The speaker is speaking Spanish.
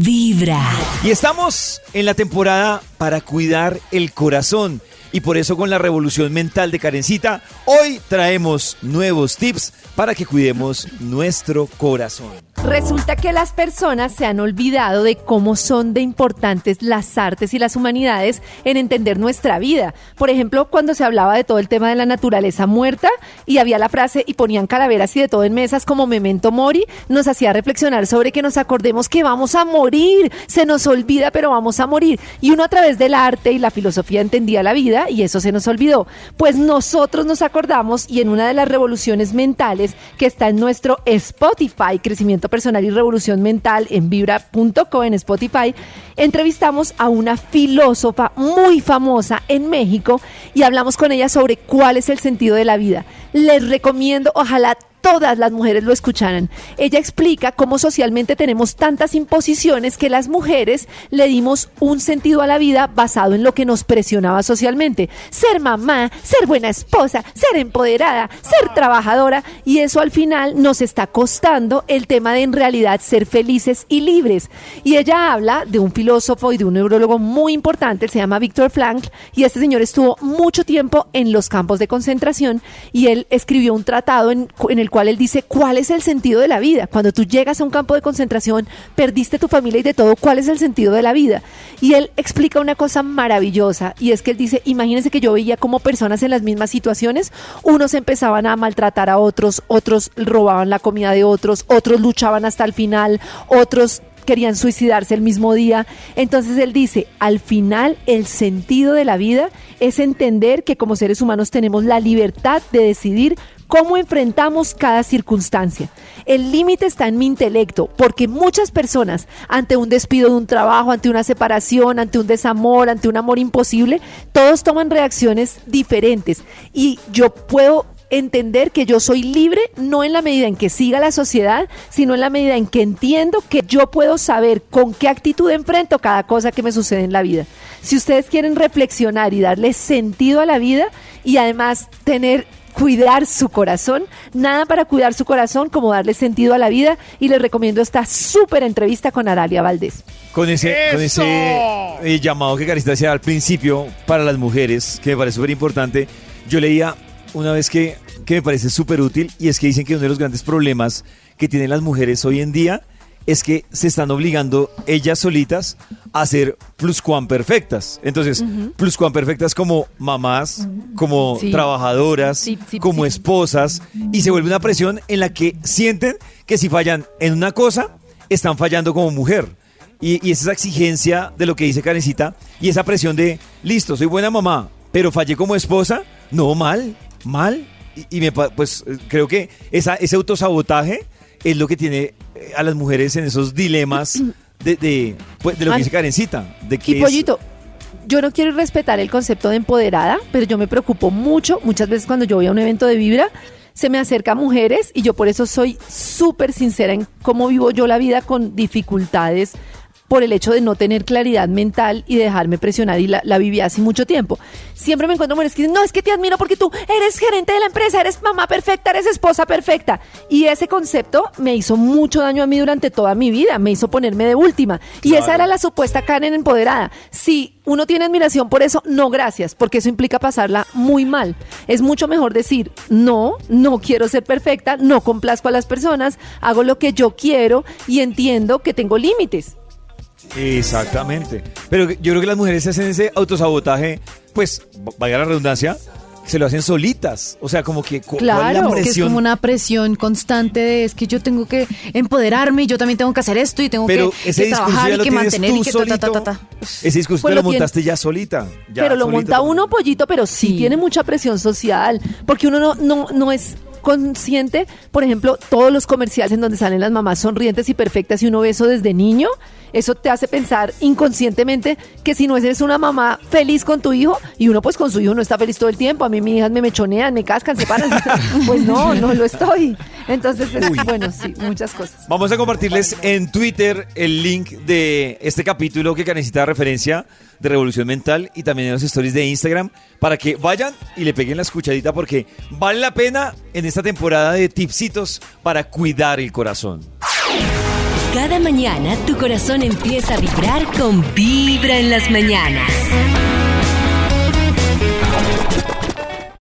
Vibra. Y estamos en la temporada para cuidar el corazón. Y por eso con la revolución mental de Karencita, hoy traemos nuevos tips para que cuidemos nuestro corazón. Resulta que las personas se han olvidado de cómo son de importantes las artes y las humanidades en entender nuestra vida. Por ejemplo, cuando se hablaba de todo el tema de la naturaleza muerta y había la frase y ponían calaveras y de todo en mesas como memento mori, nos hacía reflexionar sobre que nos acordemos que vamos a morir. Se nos olvida, pero vamos a morir. Y uno a través del arte y la filosofía entendía la vida y eso se nos olvidó. Pues nosotros nos acordamos y en una de las revoluciones mentales que está en nuestro Spotify, Crecimiento Personal y Revolución Mental en vibra.co en Spotify, entrevistamos a una filósofa muy famosa en México y hablamos con ella sobre cuál es el sentido de la vida. Les recomiendo, ojalá todas las mujeres lo escucharan. Ella explica cómo socialmente tenemos tantas imposiciones que las mujeres le dimos un sentido a la vida basado en lo que nos presionaba socialmente. Ser mamá, ser buena esposa, ser empoderada, ser trabajadora y eso al final nos está costando el tema de en realidad ser felices y libres. Y ella habla de un filósofo y de un neurólogo muy importante, se llama Víctor Frankl y este señor estuvo mucho tiempo en los campos de concentración y él escribió un tratado en, en el cual él dice cuál es el sentido de la vida. Cuando tú llegas a un campo de concentración, perdiste tu familia y de todo, ¿cuál es el sentido de la vida? Y él explica una cosa maravillosa y es que él dice, imagínense que yo veía como personas en las mismas situaciones, unos empezaban a maltratar a otros, otros robaban la comida de otros, otros luchaban hasta el final, otros querían suicidarse el mismo día. Entonces él dice, al final el sentido de la vida es entender que como seres humanos tenemos la libertad de decidir cómo enfrentamos cada circunstancia. El límite está en mi intelecto, porque muchas personas, ante un despido de un trabajo, ante una separación, ante un desamor, ante un amor imposible, todos toman reacciones diferentes. Y yo puedo entender que yo soy libre no en la medida en que siga la sociedad, sino en la medida en que entiendo que yo puedo saber con qué actitud enfrento cada cosa que me sucede en la vida. Si ustedes quieren reflexionar y darle sentido a la vida y además tener cuidar su corazón. Nada para cuidar su corazón como darle sentido a la vida y les recomiendo esta súper entrevista con Aralia Valdés. Con ese, con ese eh, llamado que Carista hacía al principio para las mujeres, que me parece súper importante, yo leía una vez que, que me parece súper útil y es que dicen que uno de los grandes problemas que tienen las mujeres hoy en día es que se están obligando ellas solitas a ser pluscuamperfectas. Entonces, pluscuamperfectas como mamás, como Sí. trabajadoras, Sí, sí, como esposas, y se vuelve una presión en la que sienten que si fallan en una cosa, están fallando como mujer. Y, y es esa exigencia de lo que dice Karencita, y esa presión de, listo, soy buena mamá, pero fallé como esposa, no, mal, mal. Y, y me, pues eh, creo que esa, ese autosabotaje es lo que tiene eh, a las mujeres en esos dilemas de, de, pues, de lo que Ay. dice Karencita. De que Y es- Pollito, yo no quiero respetar el concepto de empoderada, pero yo me preocupo mucho, muchas veces cuando yo voy a un evento de Vibra, se me acerca mujeres y yo por eso soy súper sincera en cómo vivo yo la vida con dificultades por el hecho de no tener claridad mental y dejarme presionar y la, la viví hace mucho tiempo. Siempre me encuentro mujeres que dicen, no, es que te admiro porque tú eres gerente de la empresa, eres mamá perfecta, eres esposa perfecta. Y ese concepto me hizo mucho daño a mí durante toda mi vida, me hizo ponerme de última. Y Claro. esa era la supuesta Karen empoderada. Si uno tiene admiración por eso, no gracias, porque eso implica pasarla muy mal. Es mucho mejor decir, no, no quiero ser perfecta, no complazco a las personas, hago lo que yo quiero y entiendo que tengo límites. Exactamente. Pero yo creo que las mujeres hacen ese autosabotaje, pues, vaya la redundancia, se lo hacen solitas. O sea, como que cu- ¿cuál es Claro, la que es como una presión constante de es que yo tengo que empoderarme y yo también tengo que hacer esto y tengo Pero que, ese que discurso trabajar ya y que mantener tú y que solito. ta, ta, ta. Ese discurso Pues te lo montaste ya solita. ya pero lo monta uno, pollito, pero sí, Sí. tiene mucha presión social, porque uno no, no, no es consciente, por ejemplo, todos los comerciales en donde salen las mamás sonrientes y perfectas y uno ve eso desde niño, eso te hace pensar inconscientemente que si no eres una mamá feliz con tu hijo, y uno pues con su hijo no está feliz todo el tiempo, a mí mis hijas me mechonean, me cascan, se paran, pues no, no lo estoy. Entonces, es- bueno, sí, muchas cosas. Vamos a compartirles en Twitter el link de este capítulo que necesita referencia de Revolución Mental y también en los stories de Instagram para que vayan y le peguen la escuchadita porque vale la pena en esta temporada de tipsitos para cuidar el corazón. Cada mañana tu corazón empieza a vibrar con Vibra en las mañanas.